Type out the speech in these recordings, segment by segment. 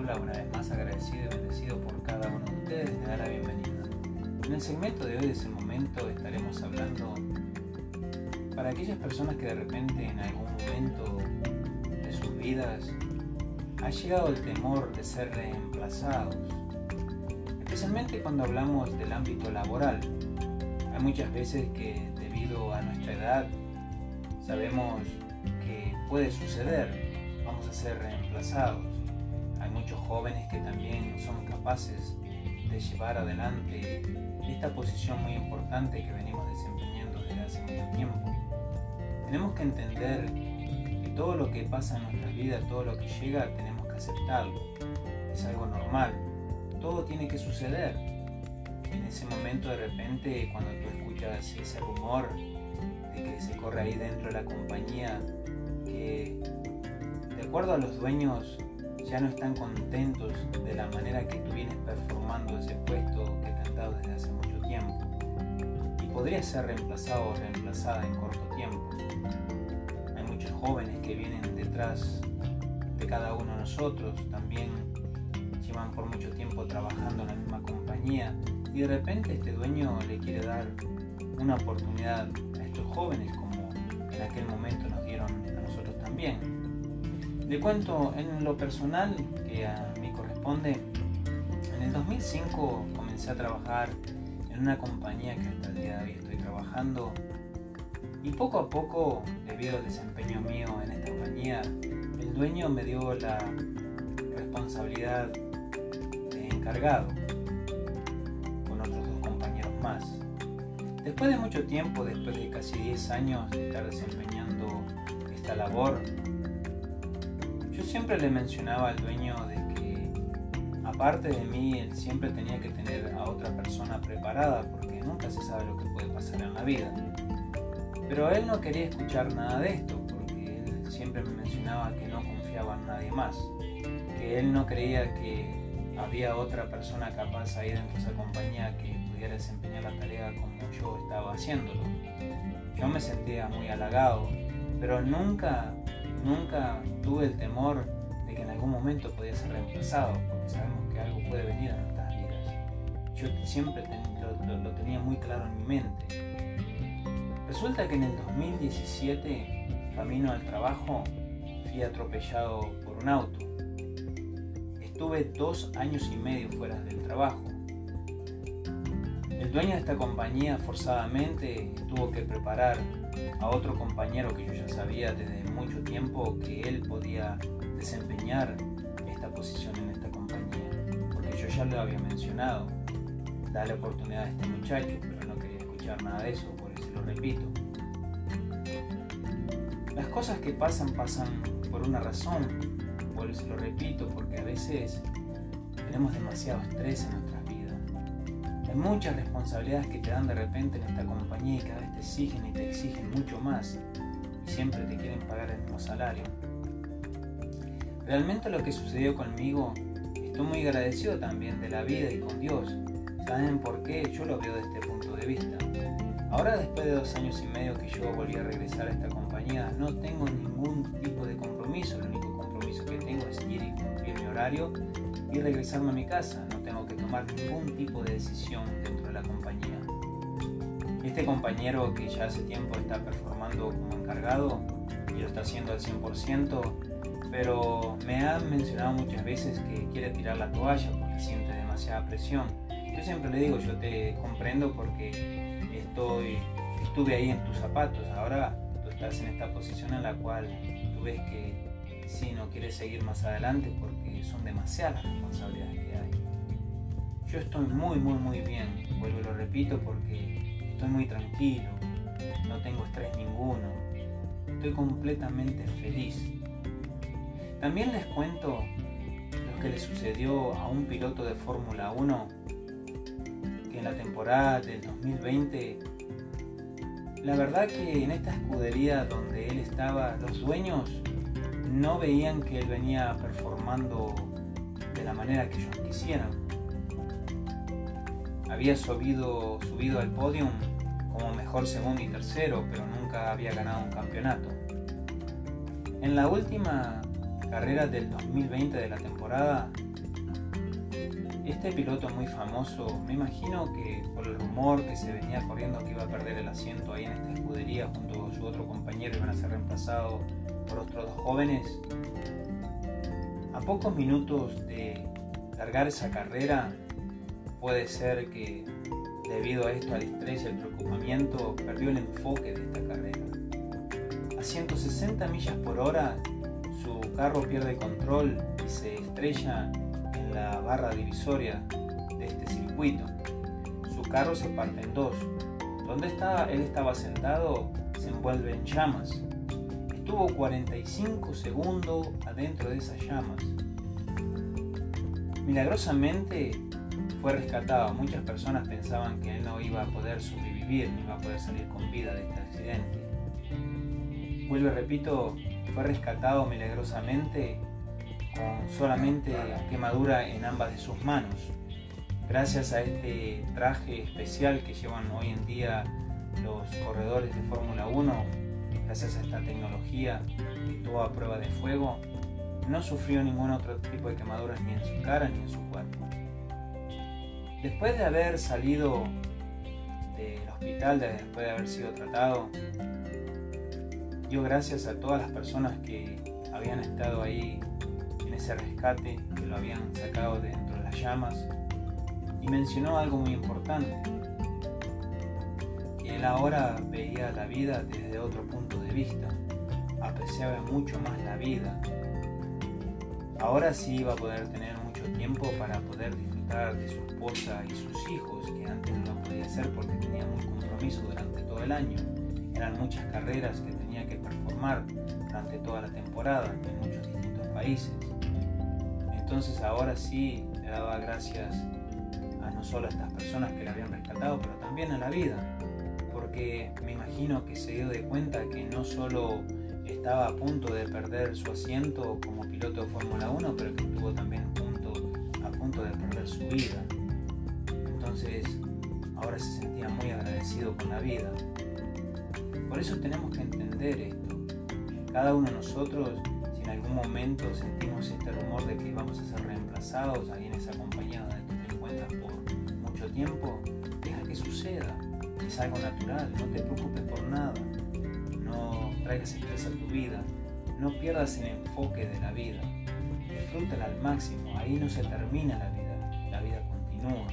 habla, una vez más agradecido y bendecido por cada uno de ustedes, me da la bienvenida. En el segmento de hoy, de ese momento, estaremos hablando para aquellas personas que de repente en algún momento de sus vidas ha llegado el temor de ser reemplazados, especialmente cuando hablamos del ámbito laboral. Hay muchas veces que debido a nuestra edad sabemos que puede suceder, vamos a ser reemplazados. Muchos jóvenes que también son capaces de llevar adelante esta posición muy importante que venimos desempeñando desde hace mucho tiempo. Tenemos que entender que todo lo que pasa en nuestras vidas, todo lo que llega, tenemos que aceptarlo. Es algo normal. Todo tiene que suceder. En ese momento de repente, cuando tú escuchas ese rumor de que se corre ahí dentro de la compañía, que de acuerdo a los dueños ya no están contentos de la manera que tú vienes performando ese puesto que te han dado desde hace mucho tiempo y podría ser reemplazado o reemplazada en corto tiempo. Hay muchos jóvenes que vienen detrás de cada uno de nosotros, también llevan por mucho tiempo trabajando en la misma compañía y de repente este dueño le quiere dar una oportunidad a estos jóvenes como en aquel momento nos dieron a nosotros también. Le cuento en lo personal que a mí corresponde. En el 2005 comencé a trabajar en una compañía que hasta el día de hoy estoy trabajando y poco a poco, debido al desempeño mío en esta compañía, el dueño me dio la responsabilidad de encargado con otros dos compañeros más. Después de mucho tiempo, después de casi 10 años de estar desempeñando esta labor, siempre le mencionaba al dueño de que aparte de mí, él siempre tenía que tener a otra persona preparada porque nunca se sabe lo que puede pasar en la vida. Pero él no quería escuchar nada de esto porque él siempre me mencionaba que no confiaba en nadie más, que él no creía que había otra persona capaz ahí dentro de esa compañía que pudiera desempeñar la tarea como yo estaba haciéndolo. Yo me sentía muy halagado, pero nunca Nunca tuve el temor de que en algún momento podía ser reemplazado, porque sabemos que algo puede venir a nuestras vidas. Yo siempre lo, tenía muy claro en mi mente. Resulta que en el 2017, camino al trabajo, fui atropellado por un auto. Estuve dos años y medio fuera del trabajo. El dueño de esta compañía forzadamente tuvo que preparar a otro compañero que yo ya sabía desde mucho tiempo que él podía desempeñar esta posición en esta compañía, porque yo ya lo había mencionado, darle oportunidad a este muchacho, pero no quería escuchar nada de eso, por eso lo repito. Las cosas que pasan pasan por una razón, por eso lo repito, porque a veces tenemos demasiado estrés en nuestras vidas. Hay muchas responsabilidades que te dan de repente en esta compañía y cada vez te exigen y te exigen mucho más siempre te quieren pagar el mismo salario. Realmente lo que sucedió conmigo, estoy muy agradecido también de la vida y con Dios. ¿Saben por qué? Yo lo veo desde este punto de vista. Ahora después de dos años y medio que yo volví a regresar a esta compañía, no tengo ningún tipo de compromiso. El único compromiso que tengo es ir y cumplir mi horario y regresarme a mi casa tomar ningún tipo de decisión Este compañero que ya hace tiempo está performando como encargado y lo está haciendo al 100%, pero me ha mencionado muchas veces que quiere tirar la toalla porque siente demasiada presión. Yo siempre le digo, yo te comprendo porque estoy, estuve ahí en tus zapatos, ahora tú estás en esta posición en la cual tú ves que si no quieres seguir más adelante porque son demasiadas responsabilidades yo estoy muy, muy, muy bien, vuelvo y lo repito porque estoy muy tranquilo, no tengo estrés ninguno, estoy completamente feliz. También les cuento lo que le sucedió a un piloto de Fórmula 1 que en la temporada del 2020, la verdad que en esta escudería donde él estaba, los dueños no veían que él venía performando de la manera que ellos quisieran había subido, subido al podio como mejor segundo y tercero, pero nunca había ganado un campeonato. En la última carrera del 2020 de la temporada, Este piloto muy famoso, me imagino que por el rumor que se venía corriendo que iba a perder el asiento ahí en esta escudería junto a su otro compañero, iban a ser reemplazados por otros dos jóvenes. A pocos minutos de largar esa carrera, puede ser que debido a esto, al estrés y al preocupamiento, perdió el enfoque de esta carrera. A 160 millas por hora, su carro pierde control y se estrella en la barra divisoria de este circuito. Su carro se parte en dos. Donde estaba, él estaba sentado se envuelve en llamas. Estuvo 45 segundos adentro de esas llamas. Milagrosamente fue rescatado. Muchas personas pensaban que él no iba a poder sobrevivir, no iba a poder salir con vida de este accidente. Vuelvo y repito, fue rescatado milagrosamente con solamente quemadura en ambas de sus manos. Gracias a este traje especial que llevan hoy en día los corredores de Fórmula 1, gracias a esta tecnología estuvo a prueba de fuego, no sufrió ningún otro tipo de quemaduras ni en su cara ni en su cuerpo. Después de haber salido del hospital, después de haber sido tratado, dio gracias a todas las personas que habían estado ahí en ese rescate, que lo habían sacado de dentro de las llamas, y mencionó algo muy importante, él ahora veía la vida desde otro punto de vista, apreciaba mucho más la vida. Ahora sí iba a poder tener mucho tiempo para poder disfrutar de su esposa y sus hijos, que antes no lo podía hacer porque tenía un compromiso durante todo el año. Eran muchas carreras que tenía que performar durante toda la temporada en muchos distintos países. Entonces ahora sí le daba gracias a no solo a estas personas que le habían rescatado, pero también a la vida, porque me imagino que se dio de cuenta que no solo estaba a punto de perder su asiento como piloto de Fórmula 1, pero que estuvo también punto de perder su vida. Entonces, ahora se sentía muy agradecido con la vida. Por eso tenemos que entender esto. Cada uno de nosotros, si en algún momento sentimos este rumor de que vamos a ser reemplazados ahí en esa compañía donde tú te encuentras por mucho tiempo, deja que suceda. Es algo natural, no te preocupes por nada. No traigas estrés a tu vida. No pierdas el enfoque de la vida disfrútala al máximo, ahí no se termina la vida continúa.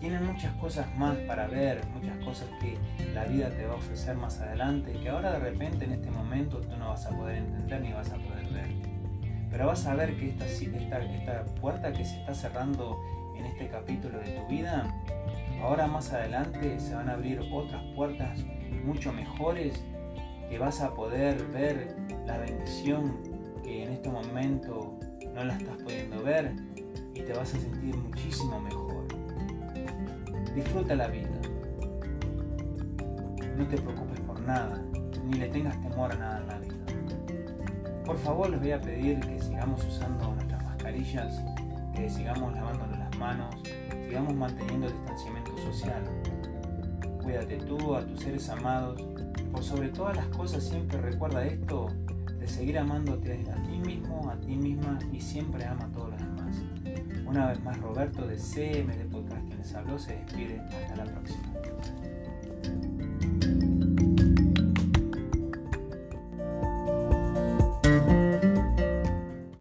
Tienen muchas cosas más para ver, muchas cosas que la vida te va a ofrecer más adelante, que ahora de repente en este momento tú no vas a poder entender ni vas a poder ver. Pero vas a ver que esta, esta, esta puerta que se está cerrando en este capítulo de tu vida, ahora más adelante se van a abrir otras puertas mucho mejores que vas a poder ver la bendición que en este momento no la estás pudiendo ver y te vas a sentir muchísimo mejor. Disfruta la vida. No te preocupes por nada, ni le tengas temor a nada en la vida. Por favor les voy a pedir que sigamos usando nuestras mascarillas, que sigamos lavándonos las manos, sigamos manteniendo el distanciamiento social. Cuídate tú, a tus seres amados. Por sobre todas las cosas siempre recuerda esto de seguir amándote a ti mismo, a ti misma y siempre ama a todos los demás. Una vez más, Roberto de CMD Podcast, quien les habló, se despide. Hasta la próxima.